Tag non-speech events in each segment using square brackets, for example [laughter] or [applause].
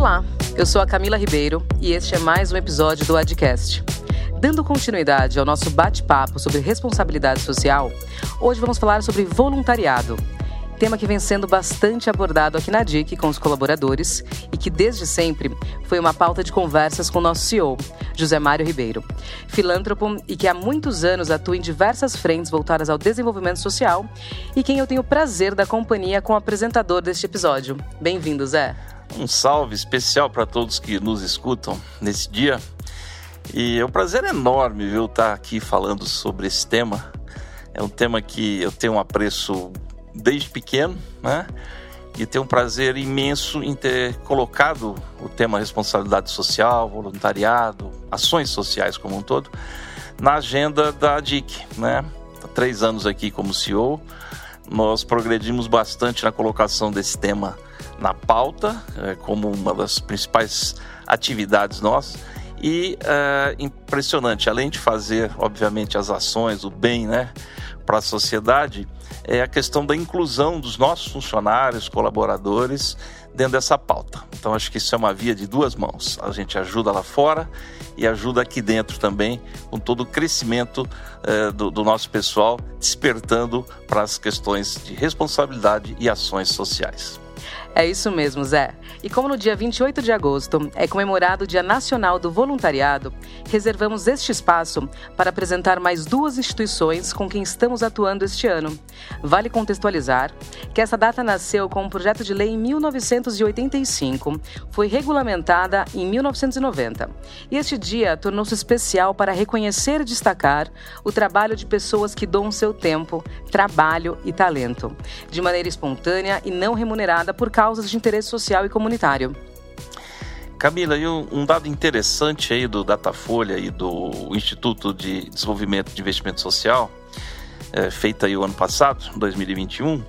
Olá, eu sou a Camila Ribeiro e este é mais um episódio do Adcast. Dando continuidade ao nosso bate-papo sobre responsabilidade social, hoje vamos falar sobre voluntariado, tema que vem sendo bastante abordado aqui na DIC com os colaboradores e que desde sempre foi uma pauta de conversas com o nosso CEO, José Mário Ribeiro, filântropo e que há muitos anos atua em diversas frentes voltadas ao desenvolvimento social e quem eu tenho o prazer da companhia com o apresentador deste episódio. Bem-vindo, Zé. Um salve especial para todos que nos escutam nesse dia. E é um prazer enorme, viu, estar aqui falando sobre esse tema. É um tema que eu tenho um apreço desde pequeno, né? E tenho um prazer imenso em ter colocado o tema responsabilidade social, voluntariado, ações sociais como um todo, na agenda da DIC, né? Há três anos aqui como CEO, nós progredimos bastante na colocação desse tema na pauta, é, como uma das principais atividades nossas. E é, impressionante, além de fazer, obviamente, as ações, o bem né, para a sociedade, é a questão da inclusão dos nossos funcionários, colaboradores dentro dessa pauta. Então acho que isso é uma via de duas mãos. A gente ajuda lá fora e ajuda aqui dentro também com todo o crescimento eh, do, do nosso pessoal, despertando para as questões de responsabilidade e ações sociais. É isso mesmo, Zé. E como no dia 28 de agosto é comemorado o Dia Nacional do Voluntariado, reservamos este espaço para apresentar mais duas instituições com quem estamos atuando este ano. Vale contextualizar que essa data nasceu com um projeto de lei em 1985, foi regulamentada em 1990. E este dia tornou-se especial para reconhecer e destacar o trabalho de pessoas que doam seu tempo, trabalho e talento, de maneira espontânea e não remunerada por causas de interesse social e comunitário. Camila, e um dado interessante aí do Datafolha e do Instituto de Desenvolvimento de Investimento Social, é, feito aí o ano passado, 2021,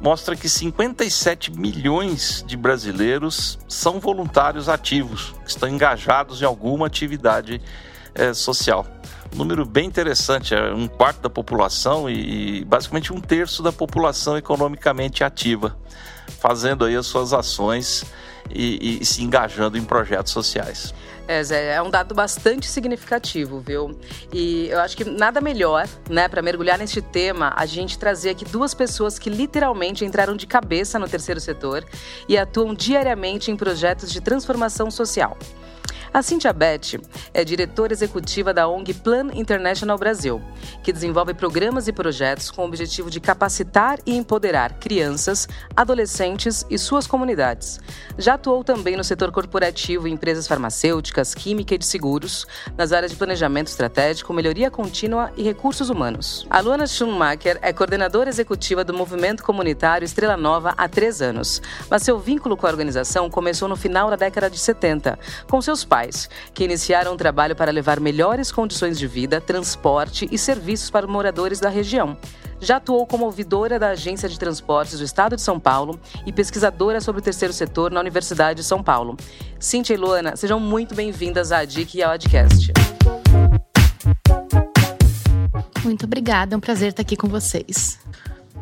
mostra que 57 milhões de brasileiros são voluntários ativos, estão engajados em alguma atividade é, social. Um número bem interessante, é um quarto da população e basicamente um terço da população economicamente ativa fazendo aí as suas ações e, e, se engajando em projetos sociais. É, Zé, é um dado bastante significativo, viu? E eu acho que nada melhor, né, para mergulhar neste tema, a gente trazer aqui duas pessoas que literalmente entraram de cabeça no terceiro setor e atuam diariamente em projetos de transformação social. A Cintia Beth é diretora executiva da ONG Plan International Brasil, que desenvolve programas e projetos com o objetivo de capacitar e empoderar crianças, adolescentes e suas comunidades. Já atuou também no setor corporativo em empresas farmacêuticas, química e de seguros, nas áreas de planejamento estratégico, melhoria contínua e recursos humanos. A Luana Schumacher é coordenadora executiva do movimento comunitário Estrela Nova há três anos, mas seu vínculo com a organização começou no final da década de 70, com seus pais que iniciaram um trabalho para levar melhores condições de vida, transporte e serviços para moradores da região. Já atuou como ouvidora da Agência de Transportes do Estado de São Paulo e pesquisadora sobre o terceiro setor na Universidade de São Paulo. Cintia e Luana, sejam muito bem-vindas à DIC e ao Adcast. Muito obrigada, é um prazer estar aqui com vocês.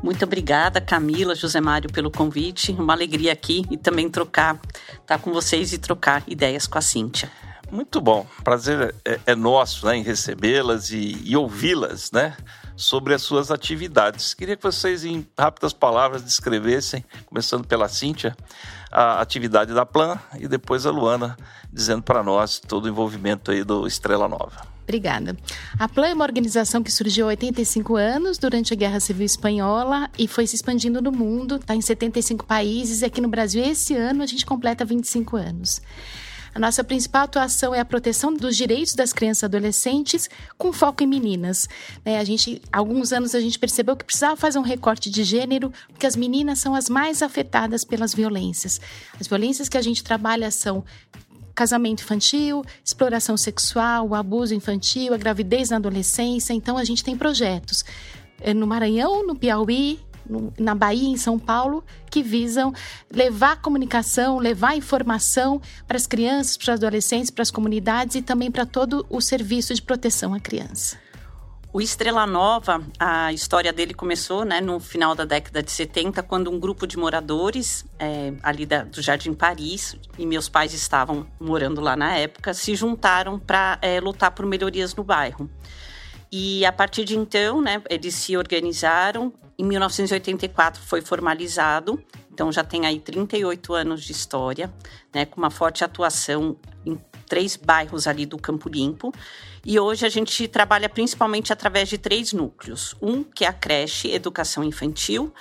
Muito obrigada, Camila, José Mário, pelo convite. Uma alegria aqui e também trocar, estar tá com vocês e trocar ideias com a Cíntia. Muito bom. Prazer é, é nosso né, em recebê-las e, e ouvi-las, né? Sobre as suas atividades. Queria que vocês, em rápidas palavras, descrevessem, começando pela Cíntia, a atividade da Plan e depois a Luana, dizendo para nós todo o envolvimento aí do Estrela Nova. Obrigada. A Plan é uma organização que surgiu há 85 anos durante a Guerra Civil Espanhola e foi se expandindo no mundo, está em 75 países e aqui no Brasil esse ano a gente completa 25 anos. A nossa principal atuação é a proteção dos direitos das crianças e adolescentes, com foco em meninas. Né? A gente, alguns anos a gente percebeu que precisava fazer um recorte de gênero, porque as meninas são as mais afetadas pelas violências. As violências que a gente trabalha são casamento infantil, exploração sexual, abuso infantil, a gravidez na adolescência. Então, a gente tem projetos eh, no Maranhão, no Piauí, na Bahia, em São Paulo, que visam levar comunicação, levar informação para as crianças, para os adolescentes, para as comunidades e também para todo o serviço de proteção à criança. O Estrela Nova, a história dele começou né, no final da década de 70, quando um grupo de moradores é, ali da, do Jardim Paris, e meus pais estavam morando lá na época, se juntaram para é, lutar por melhorias no bairro. E a partir de então, né, eles se organizaram. Em 1984 foi formalizado, então já tem aí 38 anos de história, né, com uma forte atuação em três bairros ali do Campo Limpo. E hoje a gente trabalha principalmente através de três núcleos. Um que é a creche Educação Infantil,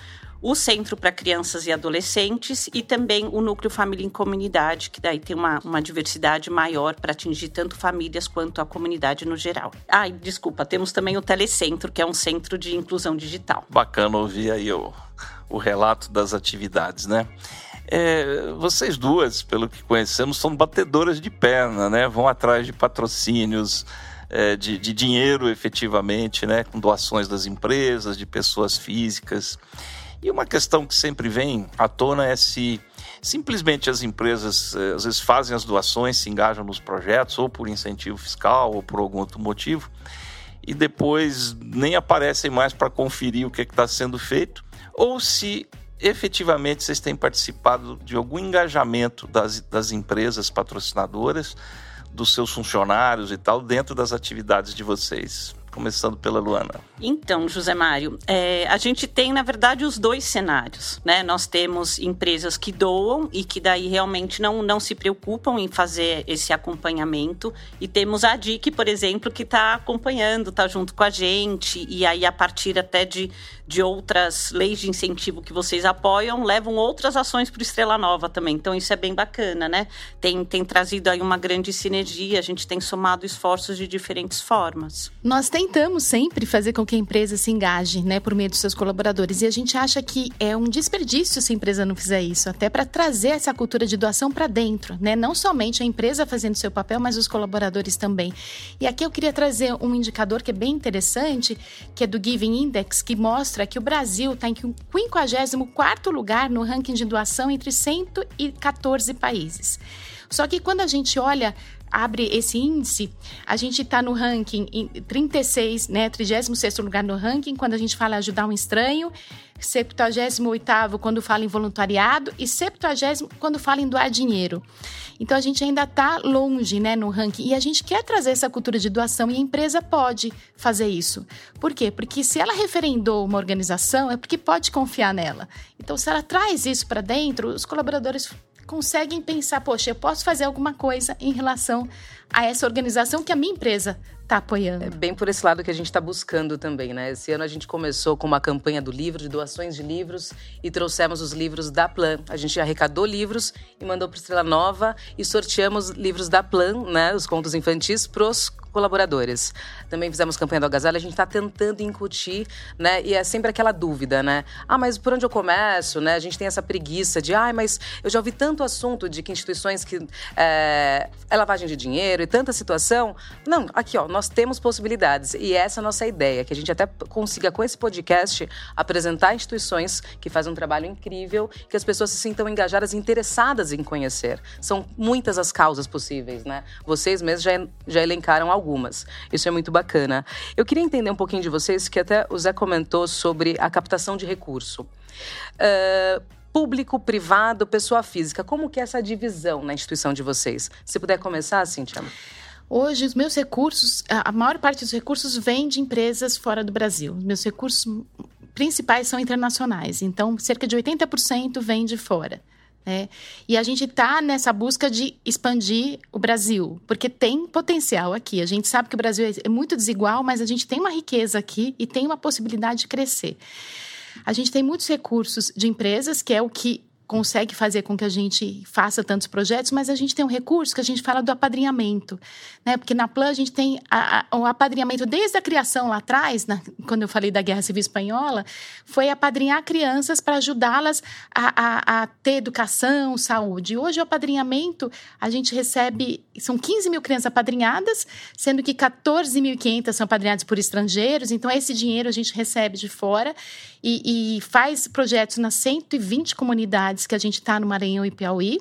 o Centro para Crianças e Adolescentes e também o Núcleo Família em Comunidade, que daí tem uma, uma diversidade maior para atingir tanto famílias quanto a comunidade no geral. Ah, desculpa, temos também o Telecentro, que é um centro de inclusão digital. Bacana ouvir aí o, o relato das atividades, né? É, vocês duas, pelo que conhecemos, são batedoras de perna, né? Vão atrás de patrocínios, é, de, de, dinheiro efetivamente, né? Com doações das empresas, de pessoas físicas. E uma questão que sempre vem à tona é se simplesmente as empresas é, às vezes fazem as doações, se engajam nos projetos, ou por incentivo fiscal, ou por algum outro motivo, e depois nem aparecem mais para conferir o que é está sendo feito, ou se efetivamente vocês têm participado de algum engajamento das, das empresas patrocinadoras, dos seus funcionários e tal, dentro das atividades de vocês. Começando pela Luana. Então, José Mário, é, a gente tem, na verdade, os dois cenários. Né? Nós temos empresas que doam e que daí realmente não, não se preocupam em fazer esse acompanhamento. E temos a DIC, por exemplo, que está acompanhando, está junto com a gente. E aí, a partir até de, de outras leis de incentivo que vocês apoiam, levam outras ações para o Estrela Nova também. Então, isso é bem bacana, né? Tem, tem trazido aí uma grande sinergia, a gente tem somado esforços de diferentes formas. Nós tentamos sempre fazer com que a empresa se engaje, né, por meio dos seus colaboradores. E a gente acha que é um desperdício se a empresa não fizer isso, até para trazer essa cultura de doação para dentro, né? Não somente a empresa fazendo seu papel, mas os colaboradores também. E aqui eu queria trazer um indicador que é bem interessante, que é do Giving Index, que mostra que o Brasil está em 54º lugar no ranking de doação entre 114 países. Só que quando a gente olha abre esse índice, a gente está no ranking em 36, né, 36 lugar no ranking, quando a gente fala ajudar um estranho, 78 quando fala em voluntariado e 70 quando fala em doar dinheiro. Então a gente ainda está longe né, no ranking e a gente quer trazer essa cultura de doação e a empresa pode fazer isso. Por quê? Porque se ela referendou uma organização, é porque pode confiar nela. Então, se ela traz isso para dentro, os colaboradores conseguem pensar, poxa, eu posso fazer alguma coisa em relação a essa organização que a minha empresa está apoiando. É bem por esse lado que a gente está buscando também, né? Esse ano a gente começou com uma campanha do livro, de doações de livros, e trouxemos os livros da Plan. A gente arrecadou livros e mandou para Estrela Nova e sorteamos livros da Plan, né? Os contos infantis, pros colaboradores. Também fizemos campanha do Agasalho, a gente está tentando incutir, né? E é sempre aquela dúvida, né? Ah, mas por onde eu começo, né? A gente tem essa preguiça de, ah, mas eu já ouvi tanto assunto de que instituições que é, é lavagem de dinheiro e tanta situação. Não, aqui, ó, nós temos possibilidades. E essa é a nossa ideia, que a gente até consiga, com esse podcast, apresentar instituições que fazem um trabalho incrível, que as pessoas se sintam engajadas e interessadas em conhecer. São muitas as causas possíveis, né? Vocês mesmos já, já elencaram algumas. Isso é muito bacana. Eu queria entender um pouquinho de vocês, que até o Zé comentou sobre a captação de recurso. Uh, público, privado, pessoa física. Como que é essa divisão na instituição de vocês? Se puder começar, Cintia. Hoje, os meus recursos, a maior parte dos recursos vem de empresas fora do Brasil. Meus recursos principais são internacionais, então cerca de 80% vem de fora. Né? E a gente está nessa busca de expandir o Brasil, porque tem potencial aqui. A gente sabe que o Brasil é muito desigual, mas a gente tem uma riqueza aqui e tem uma possibilidade de crescer. A gente tem muitos recursos de empresas, que é o que consegue fazer com que a gente faça tantos projetos, mas a gente tem um recurso que a gente fala do apadrinhamento, né? Porque na Plan a gente tem a, a, o apadrinhamento desde a criação lá atrás, na, quando eu falei da Guerra Civil Espanhola, foi apadrinhar crianças para ajudá-las a, a, ter educação, saúde. Hoje o apadrinhamento a gente recebe, são 15 mil crianças apadrinhadas, sendo que 14.500 são apadrinhadas por estrangeiros, então esse dinheiro a gente recebe de fora e, e faz projetos nas 120 comunidades que a gente está no Maranhão e Piauí.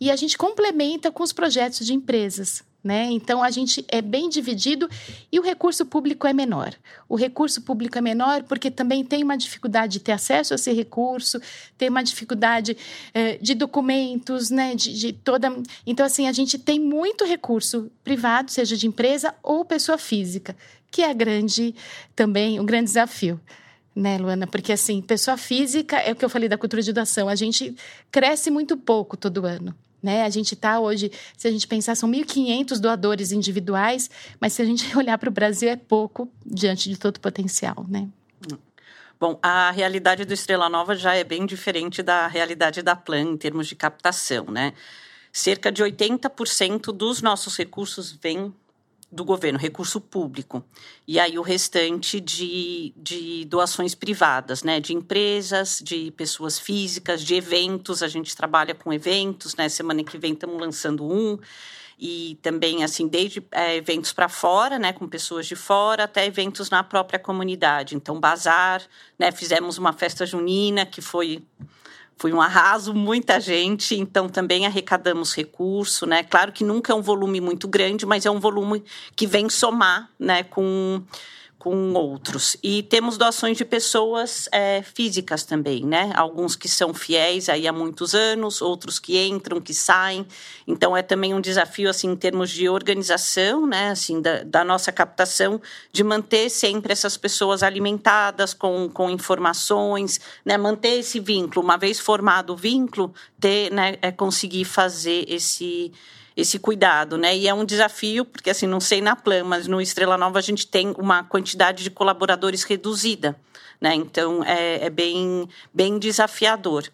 E a gente complementa com os projetos de empresas. Né? Então a gente é bem dividido e o recurso público é menor. O recurso público é menor porque também tem uma dificuldade de ter acesso a esse recurso, tem uma dificuldade eh, de documentos, né? De, de, toda. Então, assim, a gente tem muito recurso privado, seja de empresa ou pessoa física, que é grande também um grande desafio. Né, Luana? Porque, assim, pessoa física é o que eu falei da cultura de doação. A gente cresce muito pouco todo ano. Né? A gente está hoje, se a gente pensar, são 1.500 doadores individuais, mas se a gente [laughs] olhar para o Brasil, é pouco diante de todo o potencial. Né? Bom, a realidade do Estrela Nova já é bem diferente da realidade da Plan em termos de captação. Né? Cerca de 80% dos nossos recursos vêm do governo, recurso público. E aí o restante de, de doações privadas, né? De empresas, de pessoas físicas, de eventos. A gente trabalha com eventos, né? Semana que vem estamos lançando um. E também, assim, desde é, eventos para fora, né? Com pessoas de fora, até eventos na própria comunidade. Então, bazar, né? Fizemos uma festa junina que foi foi um arraso, muita gente, então também arrecadamos recurso, né? Claro que nunca é um volume muito grande, mas é um volume que vem somar, né, com com outros. E temos doações de pessoas é, físicas também, né? Alguns que são fiéis aí há muitos anos, outros que entram, que saem. Então é também um desafio assim em termos de organização, né? Assim da, da nossa captação, de manter sempre essas pessoas alimentadas com, com informações, né? Manter esse vínculo. Uma vez formado o vínculo, ter, né? É conseguir fazer esse esse cuidado, né? E é um desafio, porque assim, não sei na Plan, mas no Estrela Nova a gente tem uma quantidade de colaboradores reduzida, né? Então é, é bem, bem desafiador.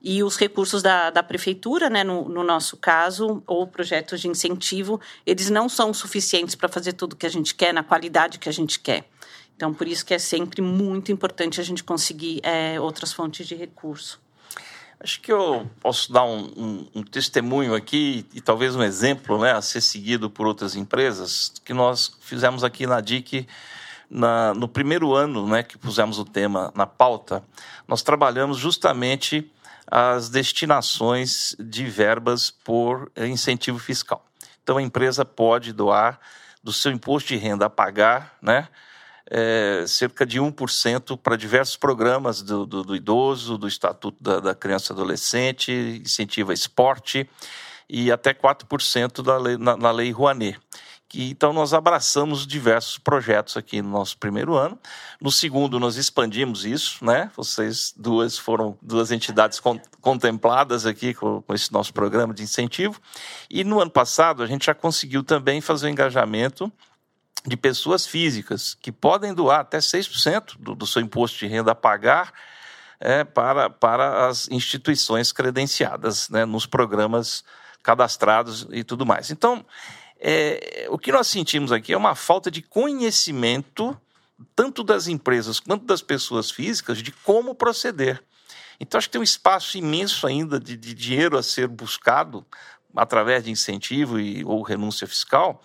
E os recursos da, da prefeitura, né, no, no, nosso caso, ou projetos de incentivo, eles não são suficientes para fazer tudo que a gente quer, na qualidade que a gente quer. Então, por isso que é sempre muito importante a gente conseguir é, outras fontes de recurso. Acho que eu posso dar um, um, um, testemunho aqui e talvez um exemplo né, a ser seguido por outras empresas que nós fizemos aqui na DIC na, no primeiro ano né, que pusemos o tema na pauta. Nós trabalhamos justamente as destinações de verbas por incentivo fiscal. Então a empresa pode doar do seu imposto de renda a pagar, né? É, cerca de 1% para diversos programas do, do, do, idoso, do Estatuto da, da Criança e Adolescente, incentiva esporte e até 4% da lei, na, na Lei Rouanet. Que, então, nós abraçamos diversos projetos aqui no nosso primeiro ano. No segundo, nós expandimos isso, né? Vocês duas foram duas entidades con contempladas aqui com, com, esse nosso programa de incentivo. E no ano passado, a gente já conseguiu também fazer o engajamento de pessoas físicas que podem doar até 6% do, do seu imposto de renda a pagar é, para, para as instituições credenciadas né, nos programas cadastrados e tudo mais. Então, é, o que nós sentimos aqui é uma falta de conhecimento, tanto das empresas quanto das pessoas físicas, de como proceder. Então, acho que tem um espaço imenso ainda de, de dinheiro a ser buscado através de incentivo e, ou renúncia fiscal,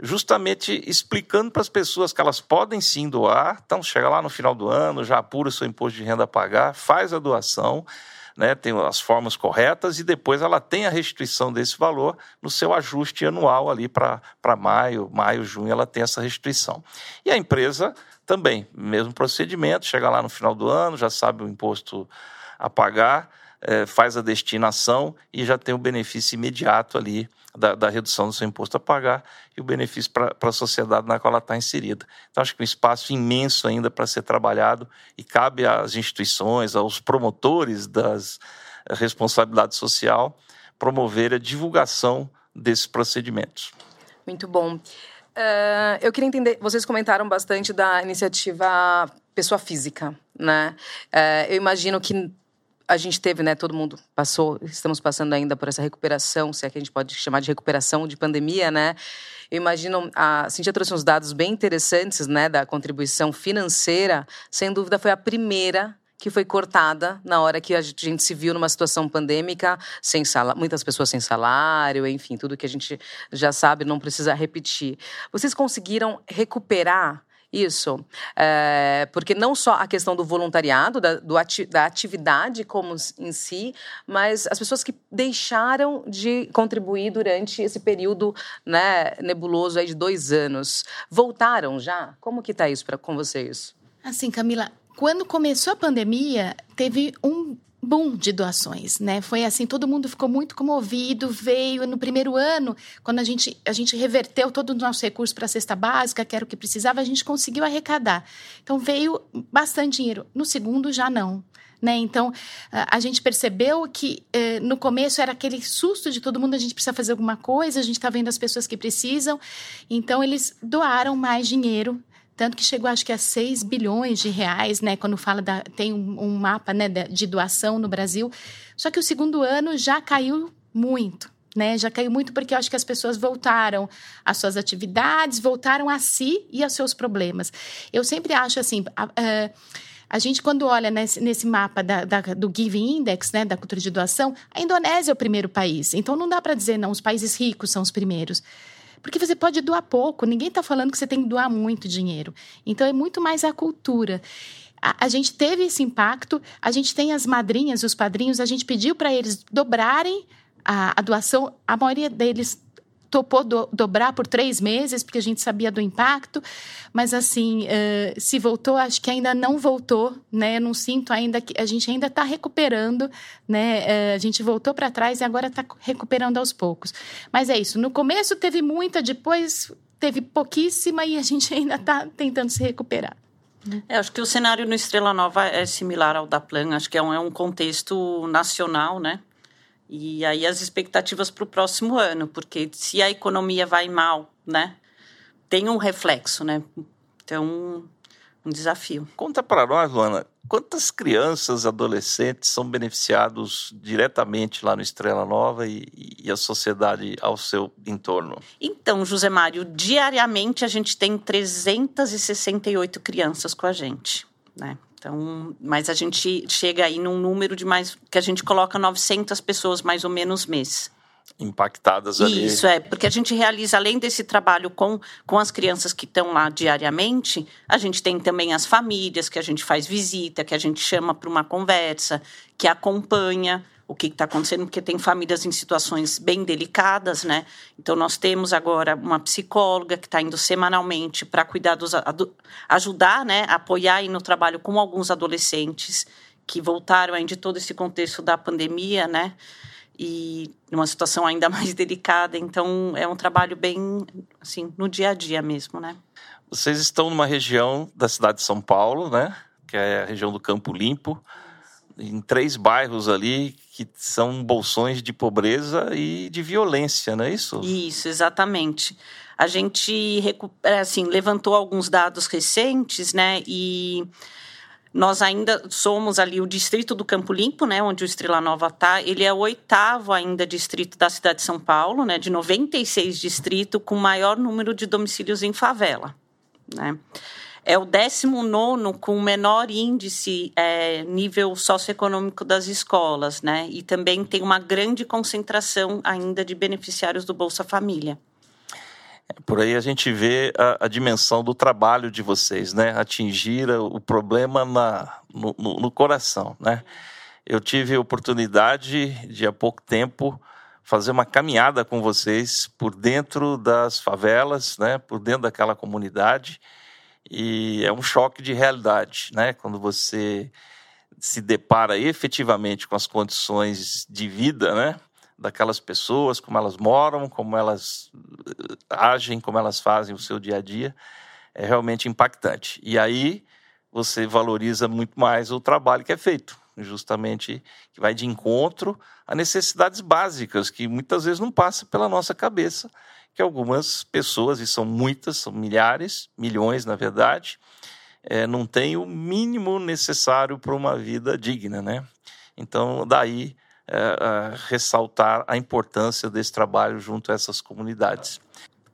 justamente explicando para as pessoas que elas podem sim doar. Então, chega lá no final do ano, já apura o seu imposto de renda a pagar, faz a doação, né, tem as formas corretas e depois ela tem a restituição desse valor no seu ajuste anual ali para maio, maio, junho, ela tem essa restituição. E a empresa também, mesmo procedimento, chega lá no final do ano, já sabe o imposto a pagar, é, faz a destinação e já tem o benefício imediato ali da, da redução do seu imposto a pagar e o benefício para a sociedade na qual ela está inserida. Então, acho que um espaço imenso ainda para ser trabalhado e cabe às instituições, aos promotores das responsabilidade social, promover a divulgação desses procedimentos. Muito bom. Uh, eu queria entender, vocês comentaram bastante da iniciativa pessoa física, né? Uh, eu imagino que a gente teve, né, todo mundo passou, estamos passando ainda por essa recuperação, se é que a gente pode chamar de recuperação de pandemia, né? Eu imagino, a Cintia trouxe uns dados bem interessantes, né, da contribuição financeira, sem dúvida foi a primeira que foi cortada na hora que a gente se viu numa situação pandêmica, sem salário, muitas pessoas sem salário, enfim, tudo que a gente já sabe, não precisa repetir. Vocês conseguiram recuperar isso. É, porque não só a questão do voluntariado, da, do ati da atividade como em si, mas as pessoas que deixaram de contribuir durante esse período né, nebuloso aí de dois anos. Voltaram já? Como que está isso pra, com vocês? Assim, Camila, quando começou a pandemia, teve um boom de doações, né? Foi assim, todo mundo ficou muito comovido, veio no primeiro ano, quando a gente, a gente reverteu todo o nosso recurso para a cesta básica, que era o que precisava, a gente conseguiu arrecadar. Então veio bastante dinheiro. No segundo já não. Né? Então, a gente percebeu que eh, no começo era aquele susto de todo mundo, a gente precisa fazer alguma coisa, a gente está vendo as pessoas que precisam. Então, eles doaram mais dinheiro tanto que chegou acho que a 6 bilhões de reais, né, quando fala da tem um, um mapa, né, de doação no Brasil. Só que o segundo ano já caiu muito, né? Já caiu muito porque eu acho que as pessoas voltaram às suas atividades, voltaram a si e aos seus problemas. Eu sempre acho assim, a, a, a gente, quando olha nesse, nesse mapa da, da, do Giving Index, né, da cultura de doação, a Indonésia é o primeiro país. Então, não dá para dizer, não, os países ricos são os primeiros. Porque você pode doar pouco, ninguém está falando que você tem que doar muito dinheiro. Então é muito mais a cultura. A, a, gente teve esse impacto, a gente tem as madrinhas, os padrinhos, a gente pediu para eles dobrarem a, a doação, a maioria deles topou do, dobrar por três meses, porque a gente sabia do impacto, mas assim, uh, se voltou, acho que ainda não voltou, né? Não sinto ainda que a gente ainda está recuperando, né? Uh, a gente voltou para trás e agora está recuperando aos poucos. Mas é isso, no começo teve muita, depois teve pouquíssima e a gente ainda está tentando se recuperar. É, acho que o cenário no Estrela Nova é similar ao da Plan, acho que é um, é um contexto nacional, né? E aí as expectativas para o próximo ano, porque se a economia vai mal, né, tem um reflexo, né? Então, um desafio. Conta para nós, Luana, quantas crianças, adolescentes são beneficiados diretamente lá no Estrela Nova e, e, a sociedade ao seu entorno? Então, José Mário, diariamente a gente tem 368 crianças com a gente, né? Então, mas a gente chega aí num número de mais que a gente coloca 900 pessoas mais ou menos mês impactadas ali. Isso é, porque a gente realiza além desse trabalho com, com as crianças que estão lá diariamente, a gente tem também as famílias que a gente faz visita, que a gente chama para uma conversa, que acompanha o que está acontecendo, porque tem famílias em situações bem delicadas, né? Então, nós temos agora uma psicóloga que está indo semanalmente para cuidar dos. ajudar, né? Apoiar aí no trabalho com alguns adolescentes que voltaram aí de todo esse contexto da pandemia, né? E numa situação ainda [laughs] mais delicada. Então, é um trabalho bem, assim, no dia a dia mesmo, né? Vocês estão numa região da cidade de São Paulo, né? Que é a região do Campo Limpo em três bairros ali que são bolsões de pobreza e de violência, não é isso? Isso, exatamente. A gente é, assim, levantou alguns dados recentes, né? E nós ainda somos ali o distrito do Campo Limpo, né, onde o Estrela Nova está. Ele é o oitavo ainda distrito da cidade de São Paulo, né, de 96 distritos, com maior número de domicílios em favela, né é o 19 com o menor índice é, nível socioeconômico das escolas, né? E também tem uma grande concentração ainda de beneficiários do Bolsa Família. Por aí a gente vê a, a, dimensão do trabalho de vocês, né? Atingir o problema na, no, no, no coração, né? Eu tive a oportunidade de há pouco tempo fazer uma caminhada com vocês por dentro das favelas, né? Por dentro daquela comunidade e é um choque de realidade, né? Quando você se depara efetivamente com as condições de vida, né? Daquelas pessoas, como elas moram, como elas eh, agem, como elas fazem o seu dia a dia, é realmente impactante. E aí você valoriza muito mais o trabalho que é feito, justamente que vai de encontro a necessidades básicas que muitas vezes não passa pela nossa cabeça que algumas pessoas, e são muitas, são milhares, milhões na verdade, é, não têm o mínimo necessário para uma vida digna, né? Então, daí é, ressaltar a importância desse trabalho junto a essas comunidades.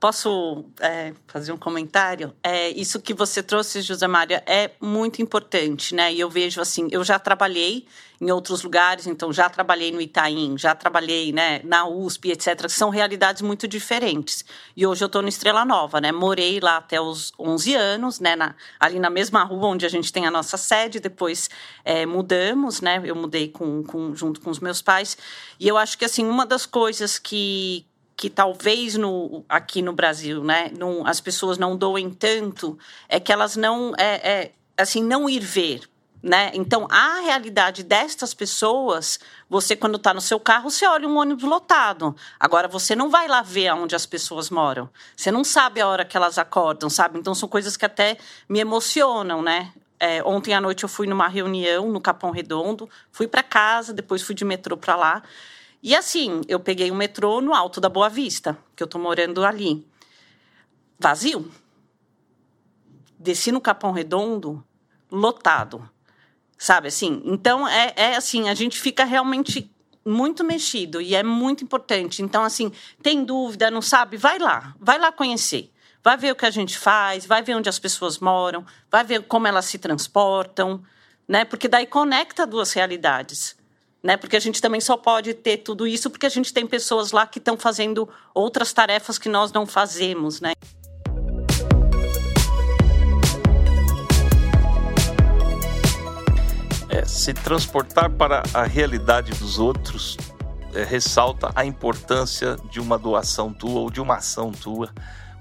Posso é, fazer um comentário? É, isso que você trouxe, José Maria, é muito importante, né? E eu vejo assim, eu já trabalhei em outros lugares, então já trabalhei no Itaim, já trabalhei né, na USP, etc., que são realidades muito diferentes. E hoje eu estou no Estrela Nova, né? Morei lá até os 11 anos, né? Na, ali na mesma rua onde a gente tem a nossa sede, depois é, mudamos, né? Eu mudei com, com, junto com os meus pais. E eu acho que, assim, uma das coisas que, que talvez no, aqui no Brasil, né, não, as pessoas não doem tanto, é que elas não, é, é assim, não ir ver, né? Então, a realidade destas pessoas, você quando está no seu carro, você olha um ônibus lotado. Agora, você não vai lá ver onde as pessoas moram. Você não sabe a hora que elas acordam, sabe? Então, são coisas que até me emocionam, né? É, ontem à noite eu fui numa reunião no Capão Redondo, fui para casa, depois fui de metrô para lá. E assim, eu peguei o um metrô no Alto da Boa Vista, que eu tô morando ali. Vazio. Desci no Capão Redondo, lotado sabe assim? Então é, é assim, a gente fica realmente muito mexido e é muito importante. Então assim, tem dúvida, não sabe, vai lá, vai lá conhecer. Vai ver o que a gente faz, vai ver onde as pessoas moram, vai ver como elas se transportam, né? Porque daí conecta duas realidades. Né? Porque a gente também só pode ter tudo isso porque a gente tem pessoas lá que estão fazendo outras tarefas que nós não fazemos, né? É, se transportar para a realidade dos outros é, ressalta a importância de uma doação tua ou de uma ação tua,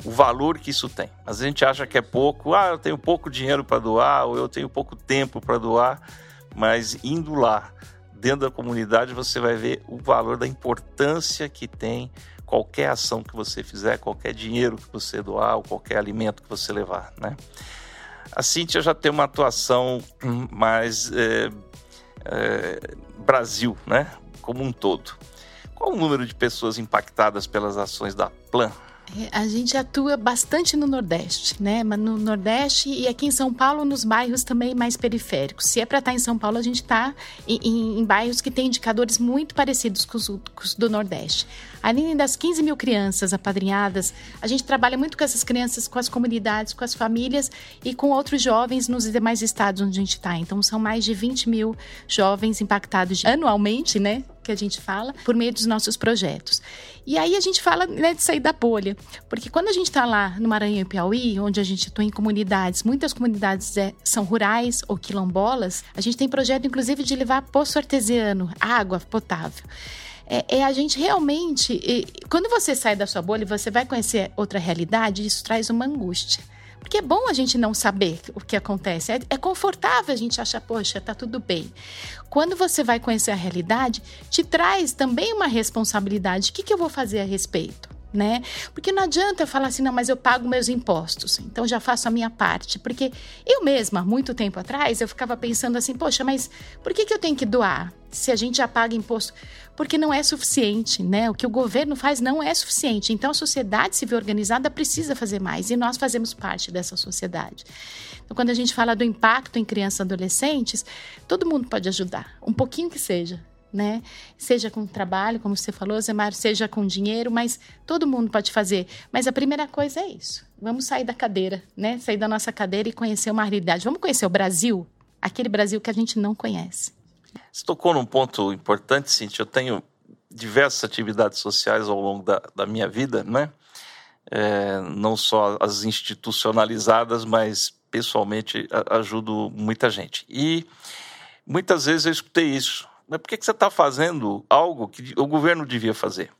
o valor que isso tem. Mas a gente acha que é pouco, ah, eu tenho pouco dinheiro para doar, ou eu tenho pouco tempo para doar, mas indo lá, dentro da comunidade, você vai ver o valor da importância que tem qualquer ação que você fizer, qualquer dinheiro que você doar, ou qualquer alimento que você levar, né? A Cíntia já tem uma atuação mais é, é, Brasil, né? Como um todo. Qual o número de pessoas impactadas pelas ações da Plan? É, a gente atua bastante no Nordeste, né? Mas no Nordeste e aqui em São Paulo, nos bairros também mais periféricos. Se é para estar tá em São Paulo, a gente está em, em, em, bairros que têm indicadores muito parecidos com os, com os do Nordeste. Além das 15 mil crianças apadrinhadas, a gente trabalha muito com essas crianças, com as comunidades, com as famílias e com outros jovens nos demais estados onde a gente está. Então, são mais de 20 mil jovens impactados anualmente, né? Que a gente fala, por meio dos nossos projetos. E aí a gente fala né, de sair da bolha, porque quando a gente está lá no Maranhão e Piauí, onde a gente atua em comunidades, muitas comunidades é, são rurais ou quilombolas, a gente tem projeto, inclusive, de levar poço artesiano, água potável é, é a gente realmente. Quando você sai da sua bolha e você vai conhecer outra realidade, isso traz uma angústia. Porque é bom a gente não saber o que acontece. É, é, confortável a gente achar, poxa, tá tudo bem. Quando você vai conhecer a realidade, te traz também uma responsabilidade. O que, que eu vou fazer a respeito? Né? Porque não adianta eu falar assim, não, mas eu pago meus impostos, então já faço a minha parte. Porque eu mesma, muito tempo atrás, eu ficava pensando assim, poxa, mas por que, que eu tenho que doar se a gente já paga imposto? porque não é suficiente, né? O que o governo faz não é suficiente. Então a sociedade civil organizada precisa fazer mais e nós fazemos parte dessa sociedade. Então quando a gente fala do impacto em crianças e adolescentes, todo mundo pode ajudar, um pouquinho que seja. Né? Seja com trabalho, como você falou, Zemar, seja com dinheiro, mas todo mundo pode fazer. Mas a primeira coisa é isso. Vamos sair da cadeira, né? Sair da nossa cadeira e conhecer uma realidade. Vamos conhecer o Brasil, aquele Brasil que a gente não conhece. Você tocou num ponto importante, Cintia. Eu tenho diversas atividades sociais ao longo da, da minha vida, né? É, não só as institucionalizadas, mas pessoalmente ajudo muita gente. E muitas vezes eu escutei isso. Mas por que, você está fazendo algo que o governo devia fazer?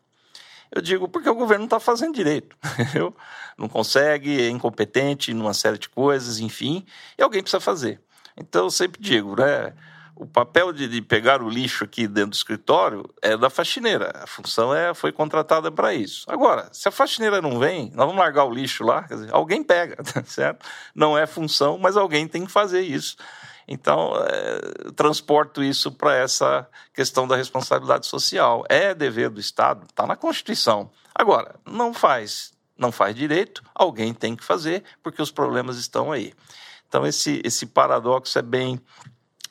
Eu digo porque o governo não está fazendo direito. [laughs] não consegue, é incompetente numa série de coisas, enfim, e alguém precisa fazer. Então eu sempre digo, né? o papel de, de, pegar o lixo aqui dentro do escritório é da faxineira. A função é, foi contratada para isso. Agora, se a faxineira não vem, nós vamos largar o lixo lá, dizer, alguém pega, [laughs] certo? Não é função, mas alguém tem que fazer isso. Então, é, transporto isso para essa questão da responsabilidade social. É dever do Estado, está na Constituição. Agora, não faz, não faz direito, alguém tem que fazer, porque os problemas estão aí. Então, esse, esse paradoxo é bem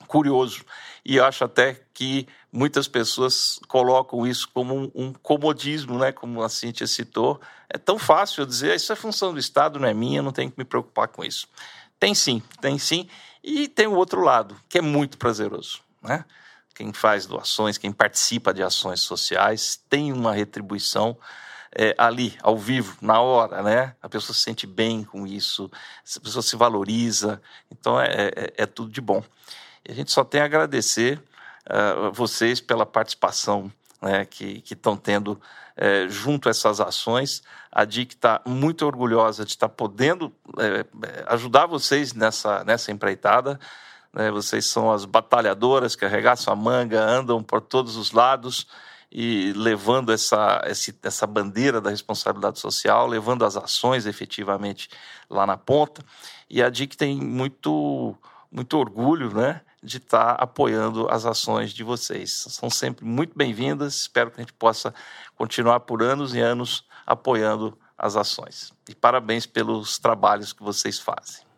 curioso. E eu acho até que muitas pessoas colocam isso como um, um comodismo, né? como a Cíntia citou. É tão fácil eu dizer, isso é função do Estado, não é minha, não tenho que me preocupar com isso. Tem sim, tem sim. E tem o outro lado, que é muito prazeroso. Né? Quem faz doações, quem participa de ações sociais, tem uma retribuição é, ali, ao vivo, na hora, né? A pessoa se sente bem com isso, a pessoa se valoriza, então é, é, é tudo de bom. E a gente só tem a agradecer uh, vocês pela participação né, que estão tendo é, junto a essas ações. A DIC está muito orgulhosa de estar tá podendo é, ajudar vocês nessa, nessa empreitada. Né? Vocês são as batalhadoras que arregaçam a manga, andam por todos os lados e levando essa, essa bandeira da responsabilidade social, levando as ações efetivamente lá na ponta. E a DIC tem muito, muito orgulho né, de estar tá apoiando as ações de vocês. São sempre muito bem-vindas, espero que a gente possa continuar por anos e anos apoiando as ações. E parabéns pelos trabalhos que vocês fazem.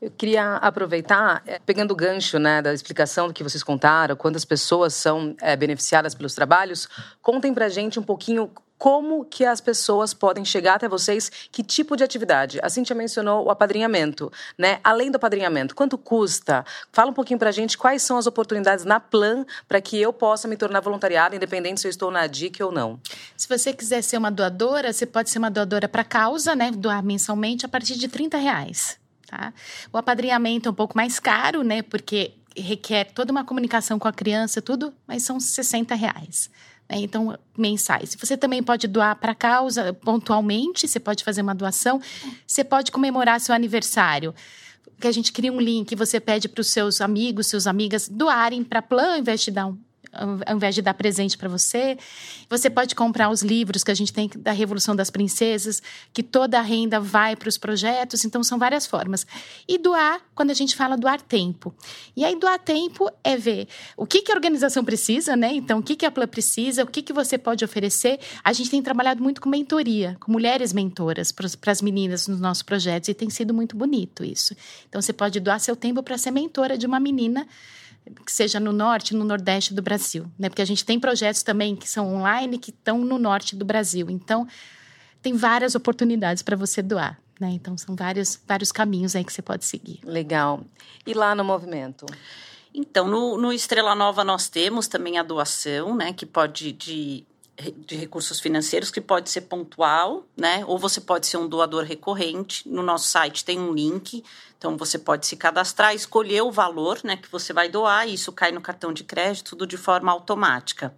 Eu queria aproveitar, é, pegando o gancho né, da explicação que vocês contaram, quantas pessoas são é, beneficiadas pelos trabalhos, contem pra gente um pouquinho como que as pessoas podem chegar até vocês, que tipo de atividade. A Cintia mencionou o apadrinhamento, né? Além do apadrinhamento, quanto custa? Fala um pouquinho pra gente quais são as oportunidades na Plan para que eu possa me tornar voluntariada, independente se eu estou na DIC ou não. Se você quiser ser uma doadora, você pode ser uma doadora para causa, né? Doar mensalmente a partir de 30 reais. Tá? O apadrinhamento é um pouco mais caro, né? Porque requer toda uma comunicação com a criança, tudo, mas são 60 reais. Né? Então, mensais. Você também pode doar para causa pontualmente, você pode fazer uma doação, você pode comemorar seu aniversário. Que a gente cria um link, você pede para os seus amigos, suas amigas doarem para Plan, ao invés de dar um ao invés de dar presente para você. Você pode comprar os livros que a gente tem da Revolução das Princesas, que toda a renda vai para os projetos, então são várias formas. E doar, quando a gente fala doar tempo. E aí doar tempo é ver o que, que a organização precisa, né? Então, o que, que a Plan precisa, o que, que você pode oferecer. A gente tem trabalhado muito com mentoria, com mulheres mentoras para as meninas nos nossos projetos, e tem sido muito bonito isso. Então, você pode doar seu tempo para ser mentora de uma menina que seja no norte, no nordeste do Brasil, né? Porque a gente tem projetos também que são online que estão no norte do Brasil. Então, tem várias oportunidades para você doar, né? Então, são vários, vários caminhos aí que você pode seguir. Legal. E lá no movimento? Então, no, no Estrela Nova nós temos também a doação, né? Que pode de de recursos financeiros que pode ser pontual, né? Ou você pode ser um doador recorrente. No nosso site tem um link, então você pode se cadastrar, escolher o valor, né, que você vai doar, e isso cai no cartão de crédito tudo de forma automática.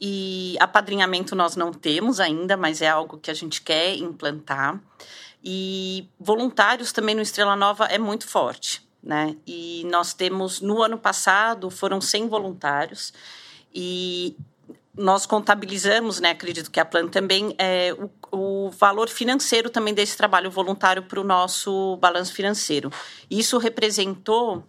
E apadrinhamento nós não temos ainda, mas é algo que a gente quer implantar. E voluntários também no Estrela Nova é muito forte, né? E nós temos no ano passado foram 100 voluntários e nós contabilizamos, né, acredito que a Plan também, é, o, o valor financeiro também desse trabalho voluntário para o nosso balanço financeiro. Isso representou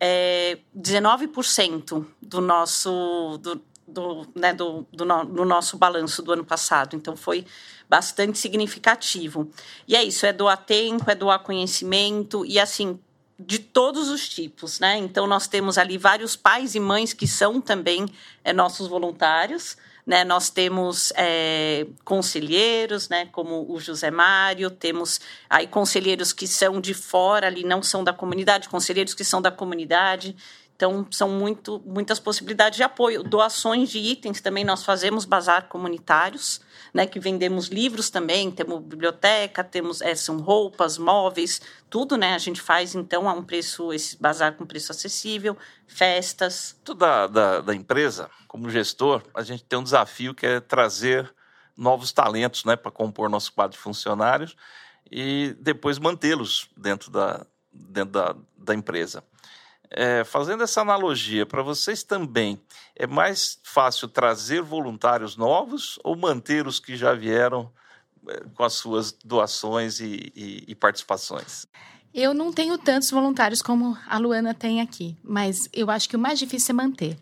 é, 19% do nosso, do, do, né, do, do, no, do nosso balanço do ano passado. Então, foi bastante significativo. E é isso, é doar tempo, é doar conhecimento e, assim, de todos os tipos, né? Então nós temos ali vários pais e mães que são também é, nossos voluntários, né? Nós temos é, conselheiros, né? Como o José Mário, temos aí conselheiros que são de fora ali, não são da comunidade, conselheiros que são da comunidade. Então, são muito, muitas possibilidades de apoio. Doações de itens também, nós fazemos bazar comunitários, né, que vendemos livros também, temos biblioteca, temos é, são roupas, móveis, tudo, né? A gente faz, então, a um preço, esse bazar com preço acessível, festas. Da, da, da empresa, como gestor, a gente tem um desafio que é trazer novos talentos né, para compor nosso quadro de funcionários e depois mantê-los dentro da, dentro da, da empresa. É, fazendo essa analogia, para vocês também, é mais fácil trazer voluntários novos ou manter os que já vieram é, com as suas doações e, e, e participações? Eu não tenho tantos voluntários como a Luana tem aqui, mas eu acho que o mais difícil é manter.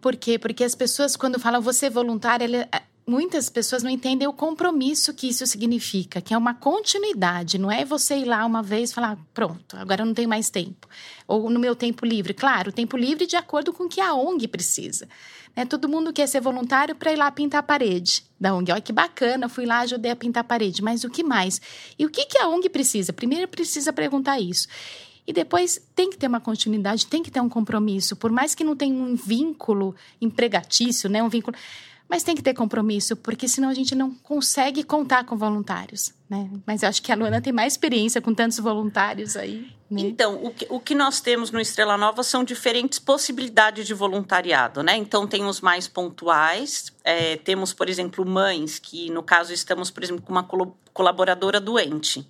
Por quê? Porque as pessoas, quando falam você é voluntária, muitas pessoas não entendem o compromisso que isso significa, que é uma continuidade, não é você ir lá uma vez e falar, pronto, agora eu não tenho mais tempo. Ou no meu tempo livre. Claro, tempo livre de acordo com o que a ONG precisa. Né? Todo mundo quer ser voluntário para ir lá pintar a parede da ONG. Olha que bacana, fui lá, ajudei a pintar a parede. Mas o que mais? E o que, que a ONG precisa? Primeiro precisa perguntar isso. E depois tem que ter uma continuidade, tem que ter um compromisso. Por mais que não tenha um vínculo empregatício, né? um vínculo mas tem que ter compromisso, porque senão a gente não consegue contar com voluntários, né? Mas eu acho que a Luana tem mais experiência com tantos voluntários aí. Né? Então, o que, o que nós temos no Estrela Nova são diferentes possibilidades de voluntariado, né? Então, tem os mais pontuais, é, temos, por exemplo, mães, que no caso estamos, por exemplo, com uma colaboradora doente.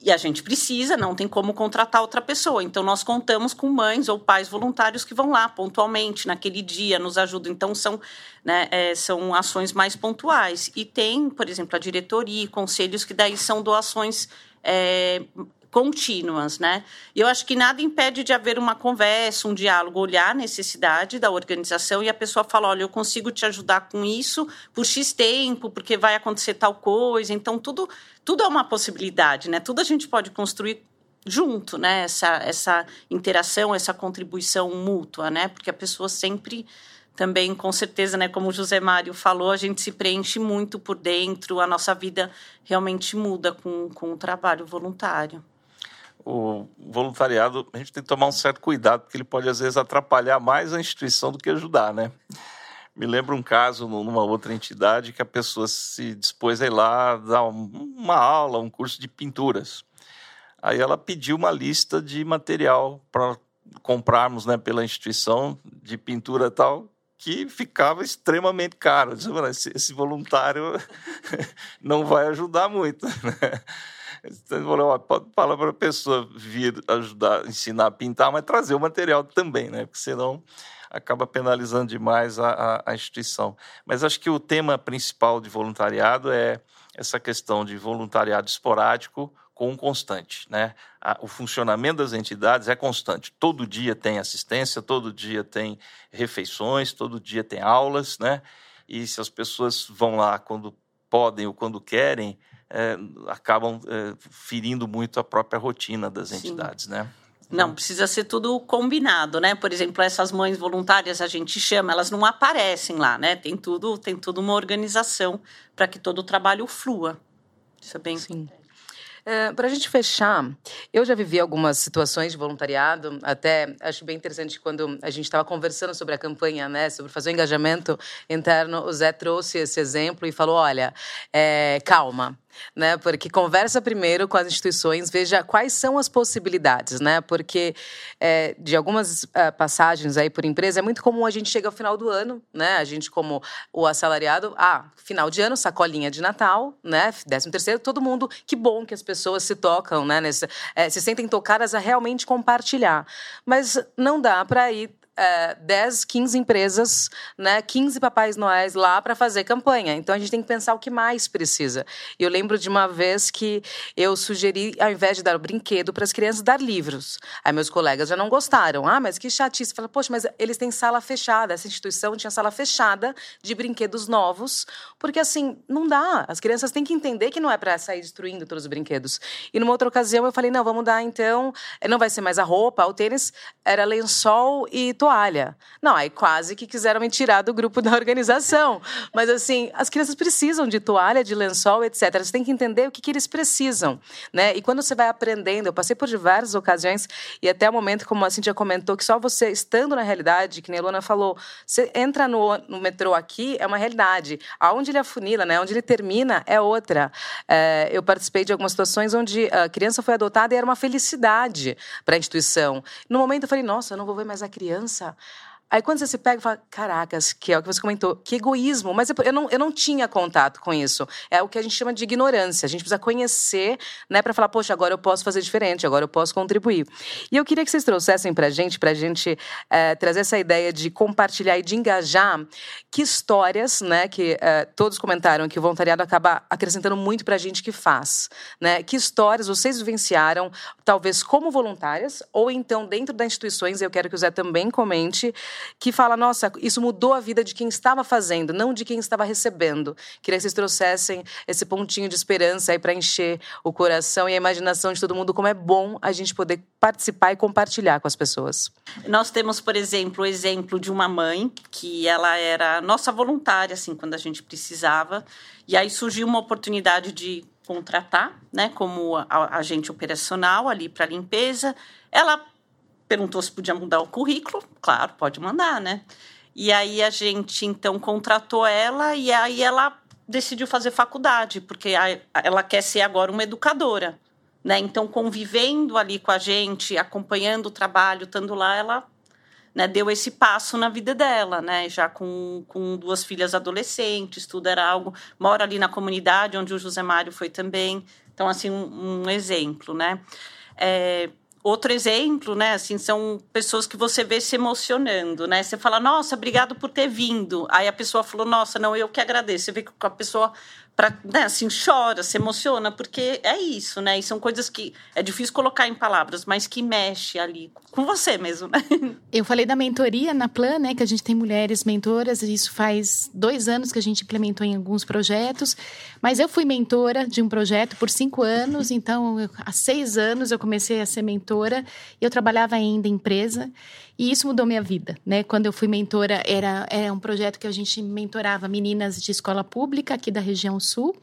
E a gente precisa, não tem como contratar outra pessoa. Então, nós contamos com mães ou pais voluntários que vão lá pontualmente, naquele dia, nos ajudam. Então, são, né, é, são ações mais pontuais. E tem, por exemplo, a diretoria e conselhos, que daí são doações é, contínuas, né? E eu acho que nada impede de haver uma conversa, um diálogo, olhar a necessidade da organização e a pessoa fala, olha, eu consigo te ajudar com isso por X tempo, porque vai acontecer tal coisa. Então, tudo, tudo é uma possibilidade, né? Tudo a gente pode construir junto, né? Essa, essa interação, essa contribuição mútua, né? Porque a pessoa sempre também, com certeza, né, como o José Mário falou, a gente se preenche muito por dentro, a nossa vida realmente muda com, com o trabalho voluntário o voluntariado, a gente tem que tomar um certo cuidado, porque ele pode, às vezes, atrapalhar mais a instituição do que ajudar, né? Me lembro um caso numa outra entidade que a pessoa se dispôs a ir lá dar uma aula, um curso de pinturas. Aí ela pediu uma lista de material para comprarmos né, pela instituição de pintura tal, que ficava extremamente caro. Disse, esse voluntário [laughs] não vai ajudar muito. [laughs] Então, falou, pode falar para a pessoa vir ajudar, ensinar a pintar, mas trazer o material também, né? Porque senão acaba penalizando demais a, a, a instituição. Mas acho que o tema principal de voluntariado é essa questão de voluntariado esporádico com constante, né? o funcionamento das entidades é constante. Todo dia tem assistência, todo dia tem refeições, todo dia tem aulas, né? E se as pessoas vão lá quando podem ou quando querem, é, acabam é, ferindo muito a própria rotina das entidades, Sim. né? Não, precisa ser tudo combinado, né? Por exemplo, essas mães voluntárias a gente chama, elas não aparecem lá, né? Tem tudo, tem tudo uma organização para que todo o trabalho flua. Isso é bem Sim. É, Para a gente fechar, eu já vivi algumas situações de voluntariado, até acho bem interessante quando a gente estava conversando sobre a campanha, né, sobre fazer o engajamento interno, o Zé trouxe esse exemplo e falou: olha, é, calma né? Porque conversa primeiro com as instituições, veja quais são as possibilidades, né? Porque é, de algumas uh, passagens aí por empresa é muito comum a gente chegar ao final do ano, né? A gente como o assalariado, ah, final de ano, sacolinha de Natal, né? Décimo terceiro, todo mundo, que bom que as pessoas se tocam, né? Nesse, é, se sentem tocadas a realmente compartilhar, mas não dá para ir é, 10, 15 empresas, né, 15 papais noéis lá para fazer campanha. Então a gente tem que pensar o que mais precisa. E eu lembro de uma vez que eu sugeri, ao invés de dar o brinquedo para as crianças, dar livros. Aí meus colegas já não gostaram. Ah, mas que chatice. Fala, poxa, mas eles têm sala fechada. Essa instituição tinha sala fechada de brinquedos novos, porque assim, não dá. As crianças têm que entender que não é para sair destruindo todos os brinquedos. E numa outra ocasião eu falei, não, vamos dar então, não vai ser mais a roupa, o tênis era lençol e toalha toalha. Não, aí quase que quiseram me tirar do grupo [laughs] da organização. Mas assim, as crianças precisam de toalha, de lençol, etc. Você tem que entender o que, que eles precisam, né? E quando você vai aprendendo, eu passei por diversas ocasiões e até o momento, como a Cintia comentou, que só você estando na realidade, que nem a Luana falou, você entra no, no metrô aqui, é uma realidade. Aonde ele afunila, né? Onde ele termina é outra. É, eu participei de algumas situações onde a criança foi adotada e era uma felicidade para a instituição. No momento eu falei, nossa, eu não vou ver mais a criança criança. Aí quando você se pega e fala, caracas, que é o que você comentou, que egoísmo. Mas eu não, eu não tinha contato com isso. É o que a gente chama de ignorância. A gente precisa conhecer, né, para falar, poxa, agora eu posso fazer diferente, agora eu posso contribuir. E eu queria que vocês trouxessem para gente, para gente é, trazer essa ideia de compartilhar e de engajar, que histórias, né, que é, todos comentaram que o voluntariado acaba acrescentando muito para a gente que faz, né? Que histórias vocês vivenciaram, talvez como voluntárias, ou então dentro das instituições, eu quero que o Zé também comente, que fala, nossa, isso mudou a vida de quem estava fazendo, não de quem estava recebendo. Queria que vocês trouxessem esse pontinho de esperança aí para encher o coração e a imaginação de todo mundo, como é bom a gente poder participar e compartilhar com as pessoas. Nós temos, por exemplo, o exemplo de uma mãe que ela era nossa voluntária, assim, quando a gente precisava, e aí surgiu uma oportunidade de contratar, né, como agente operacional ali para limpeza. Ela perguntou se podia mudar o currículo, claro, pode mandar, né? E aí a gente então contratou ela e aí ela decidiu fazer faculdade, porque ela quer ser agora uma educadora, né? Então convivendo ali com a gente, acompanhando o trabalho, estando lá, ela né, deu esse passo na vida dela, né? Já com, com duas filhas adolescentes, tudo era algo. Mora ali na comunidade onde o José Mário foi também. Então, assim, um, um exemplo, né? É, outro exemplo, né? Assim, são pessoas que você vê se emocionando, né? Você fala, nossa, obrigado por ter vindo. Aí a pessoa falou, nossa, não, eu que agradeço. Você vê que a pessoa pra, né, assim, chora, se emociona, porque é isso, né? E são coisas que é difícil colocar em palavras, mas que mexe ali com você mesmo, né? [laughs] Eu falei da mentoria na Plan, né? Que a gente tem mulheres mentoras, e isso faz dois anos que a gente implementou em alguns projetos. Mas eu fui mentora de um projeto por cinco anos, então eu, há seis anos eu comecei a ser mentora. E eu trabalhava ainda em empresa. E isso mudou minha vida, né? Quando eu fui mentora, era, era um projeto que a gente mentorava meninas de escola pública aqui da região sul.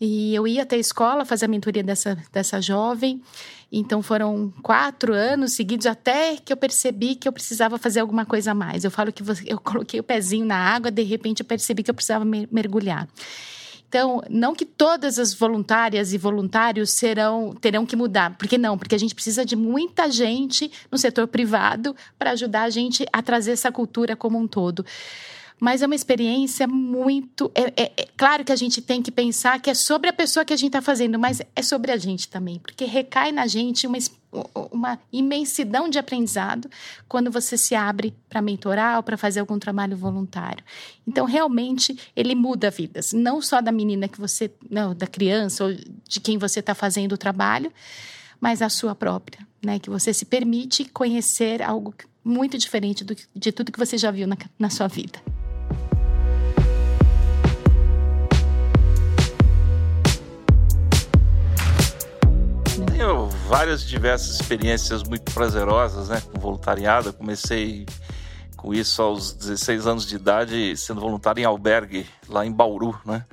E eu ia até a escola fazer a mentoria dessa, dessa jovem. Então foram quatro anos seguidos até que eu percebi que eu precisava fazer alguma coisa a mais. Eu falo que eu coloquei o pezinho na água, de repente eu percebi que eu precisava mergulhar. Então, não que todas as voluntárias e voluntários serão terão que mudar, porque não, porque a gente precisa de muita gente no setor privado para ajudar a gente a trazer essa cultura como um todo. Mas é uma experiência muito. É, é, é, claro que a gente tem que pensar que é sobre a pessoa que a gente está fazendo, mas é sobre a gente também, porque recai na gente uma, uma imensidão de aprendizado quando você se abre para mentorar ou para fazer algum trabalho voluntário. Então, realmente, ele muda vidas, não só da menina que você. Não, da criança ou de quem você está fazendo o trabalho, mas a sua própria, né? Que você se permite conhecer algo muito diferente do, de tudo que você já viu na, na sua vida. Tenho várias diversas experiências muito prazerosas, né, com voluntariado. Eu comecei com isso aos 16 anos de idade, sendo voluntário em albergue lá em Bauru, né,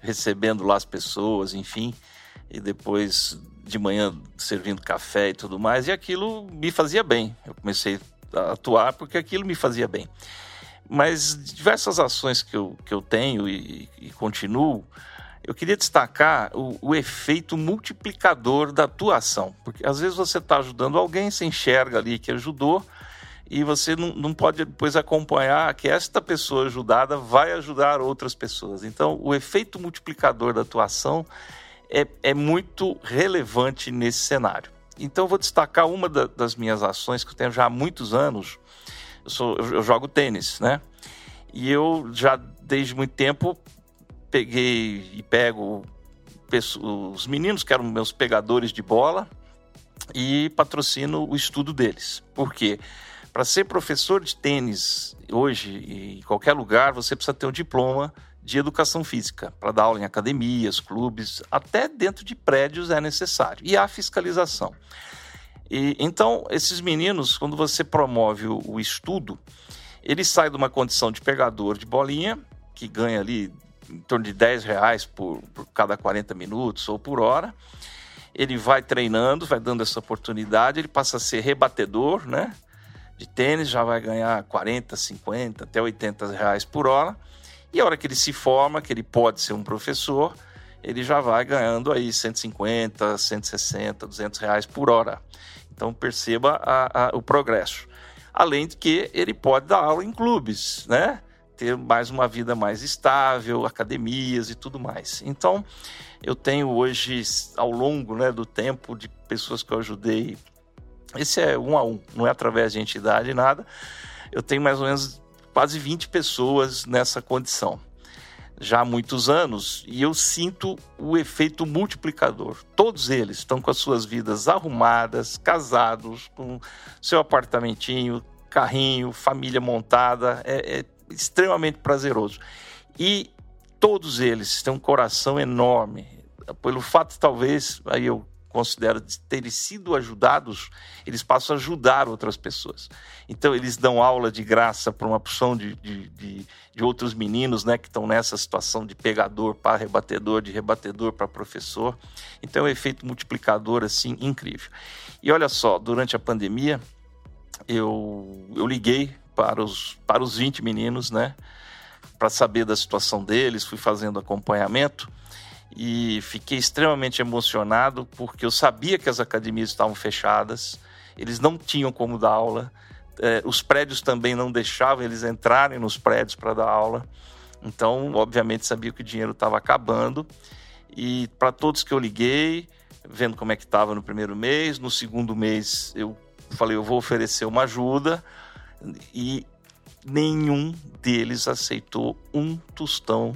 recebendo lá as pessoas, enfim, e depois de manhã servindo café e tudo mais, e aquilo me fazia bem. Eu comecei a atuar porque aquilo me fazia bem. Mas diversas ações que eu, que eu tenho e, e continuo, eu queria destacar o, o, efeito multiplicador da atuação, porque às vezes você está ajudando alguém, você enxerga ali que ajudou, e você não, não pode depois acompanhar que esta pessoa ajudada vai ajudar outras pessoas. Então, o efeito multiplicador da atuação é, é muito relevante nesse cenário. Então, vou destacar uma da, das minhas ações que eu tenho já há muitos anos. Eu, sou, eu, eu jogo tênis, né? E eu já desde muito tempo peguei e pego os meninos que eram meus pegadores de bola e patrocino o estudo deles. Por quê? Para ser professor de tênis hoje, em qualquer lugar, você precisa ter um diploma de educação física para dar aula em academias, clubes, até dentro de prédios é necessário. E há fiscalização. E, então, esses meninos, quando você promove o, o estudo, ele sai de uma condição de pegador de bolinha, que ganha ali em torno de 10 reais por, por cada 40 minutos ou por hora. Ele vai treinando, vai dando essa oportunidade, ele passa a ser rebatedor, né? De tênis, já vai ganhar 40, 50, até 80 reais por hora. E a hora que ele se forma, que ele pode ser um professor, ele já vai ganhando aí 150, 160, 200 reais por hora. Então perceba a, a, o progresso. Além de que ele pode dar aula em clubes, né? Ter mais uma vida mais estável, academias e tudo mais. Então, eu tenho hoje, ao longo né, do tempo, de pessoas que eu ajudei, esse é um a um, não é através de entidade, nada. Eu tenho mais ou menos quase 20 pessoas nessa condição já há muitos anos e eu sinto o efeito multiplicador. Todos eles estão com as suas vidas arrumadas, casados, com seu apartamentinho, carrinho, família montada, é, é extremamente prazeroso. E todos eles têm um coração enorme, pelo fato talvez, aí eu considero de terem sido ajudados, eles passam a ajudar outras pessoas. Então, eles dão aula de graça para uma porção de, de, de, de, outros meninos né, que estão nessa situação de pegador para rebatedor, de rebatedor para professor. Então, é um efeito multiplicador assim incrível. E olha só, durante a pandemia, eu, eu liguei para os, para os 20 meninos, né? Para saber da situação deles, fui fazendo acompanhamento e fiquei extremamente emocionado porque eu sabia que as academias estavam fechadas, eles não tinham como dar aula, é, os prédios também não deixavam eles entrarem nos prédios para dar aula, então, obviamente, sabia que o dinheiro estava acabando. E para todos que eu liguei, vendo como é que estava no primeiro mês, no segundo mês eu falei, eu vou oferecer uma ajuda e nenhum deles aceitou um tostão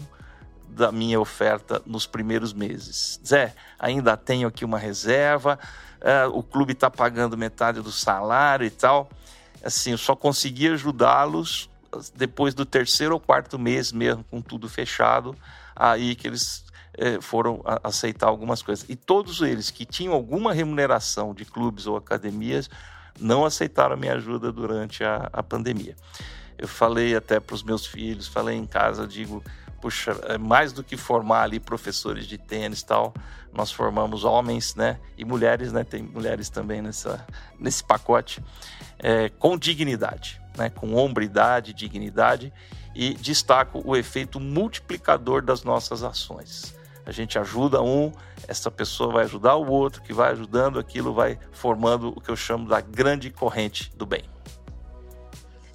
da minha oferta nos primeiros meses. Zé, ainda tenho aqui uma reserva, uh, o clube está pagando metade do salário e tal. Assim, eu só consegui ajudá-los depois do terceiro ou quarto mês mesmo, com tudo fechado, aí que eles eh, foram aceitar algumas coisas. E todos eles que tinham alguma remuneração de clubes ou academias não aceitaram minha ajuda durante a, a pandemia. Eu falei até para os meus filhos, falei em casa, digo, puxa, é mais do que formar ali professores de tênis tal, nós formamos homens, né, e mulheres, né, tem mulheres também nessa, nesse pacote, é, com dignidade, né, com hombridade, dignidade, e destaco o efeito multiplicador das nossas ações. A gente ajuda um, essa pessoa vai ajudar o outro, que vai ajudando, aquilo vai formando o que eu chamo da grande corrente do bem.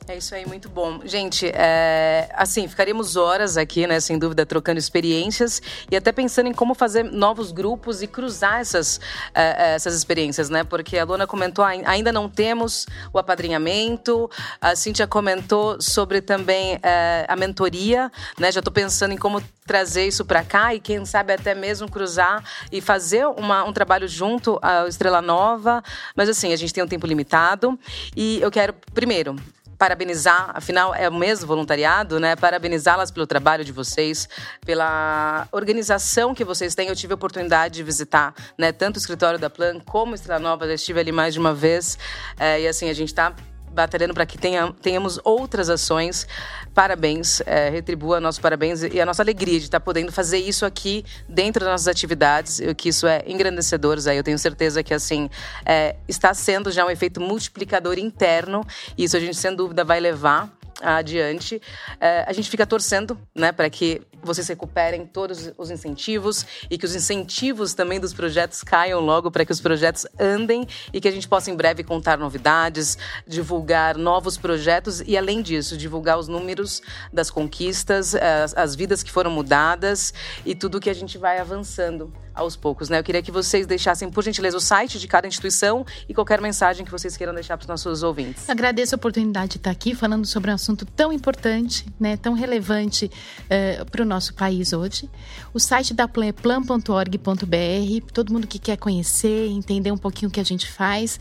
É isso aí, muito bom. Gente, é, assim, ficaríamos horas aqui, né, sem dúvida, trocando experiências e até pensando em como fazer novos grupos e cruzar essas, é, é essas experiências, né? Porque a Luana comentou, ainda não temos o apadrinhamento, a Cíntia comentou sobre também é, a mentoria, né? Já estou pensando em como trazer isso para cá e quem sabe até mesmo cruzar e fazer uma, um trabalho junto ao Estrela Nova. Mas assim, a gente tem um tempo limitado e eu quero, primeiro, parabenizar, afinal é o mesmo voluntariado, né? Parabenizá-las pelo trabalho de vocês, pela organização que vocês têm. Eu tive a oportunidade de visitar, né, tanto o escritório da Plan como Estrela Nova, já estive ali mais de uma vez. É, e assim, a gente está batalhando para que tenha, tenhamos outras ações. Parabéns, é, retribua nosso parabéns e a nossa alegria de estar podendo fazer isso aqui dentro das nossas atividades, que isso é engrandecedor, Zé. Eu tenho certeza que assim é, está sendo já um efeito multiplicador interno e isso a gente sem dúvida vai levar adiante. É, a gente fica torcendo, né, para que vocês recuperem todos os incentivos e que os incentivos também dos projetos caiam logo para que os projetos andem e que a gente possa em breve contar novidades, divulgar novos projetos e além disso divulgar os números das conquistas, as, as vidas que foram mudadas e tudo que a gente vai avançando aos poucos, né? Eu queria que vocês deixassem, por gentileza, o site de cada instituição e qualquer mensagem que vocês queiram deixar para os nossos ouvintes. Agradeço a oportunidade de estar aqui falando sobre um assunto tão importante, né? Tão relevante uh, para o nosso país hoje. O site da Plan é plan.org.br. Todo mundo que quer conhecer, entender um pouquinho o que a gente faz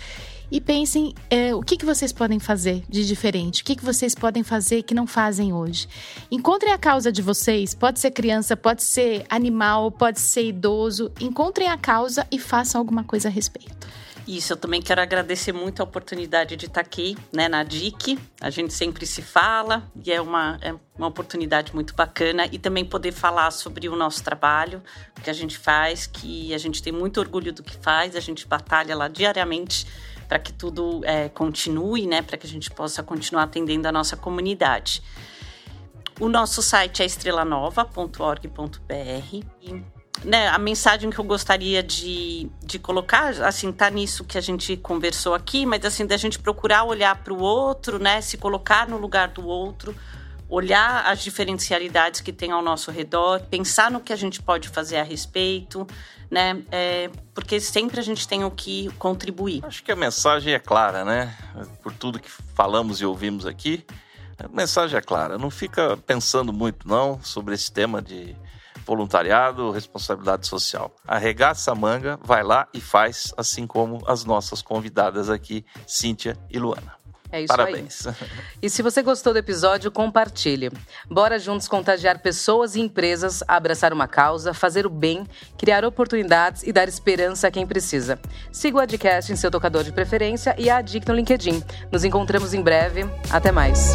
e pensem é, o que, que vocês podem fazer de diferente, o que, que vocês podem fazer que não fazem hoje. Encontrem a causa de vocês, pode ser criança, pode ser animal, pode ser idoso. Encontrem a causa e façam alguma coisa a respeito. Isso, eu também quero agradecer muito a oportunidade de estar aqui, né, na DIC. A gente sempre se fala e é uma, é uma oportunidade muito bacana e também poder falar sobre o nosso trabalho, o que a gente faz, que a gente tem muito orgulho do que faz, a gente batalha lá diariamente para que tudo é, continue, né, para que a gente possa continuar atendendo a nossa comunidade. O nosso site é estrelanova.org.br né, a mensagem que eu gostaria de, de colocar, assim, tá nisso que a gente conversou aqui, mas assim, da gente procurar olhar para o outro, né, se colocar no lugar do outro, olhar as diferencialidades que tem ao nosso redor, pensar no que a gente pode fazer a respeito, né? É, porque sempre a gente tem o que contribuir. Acho que a mensagem é clara, né? Por tudo que falamos e ouvimos aqui, a mensagem é clara. Não fica pensando muito, não, sobre esse tema de voluntariado, responsabilidade social. Arregaça a manga, vai lá e faz, assim como as nossas convidadas aqui, Cíntia e Luana. É isso Parabéns. aí. E se você gostou do episódio, compartilhe. Bora juntos contagiar pessoas e empresas a abraçar uma causa, fazer o bem, criar oportunidades e dar esperança a quem precisa. Siga o Adcast em seu tocador de preferência e a Adic no LinkedIn. Nos encontramos em breve. Até mais.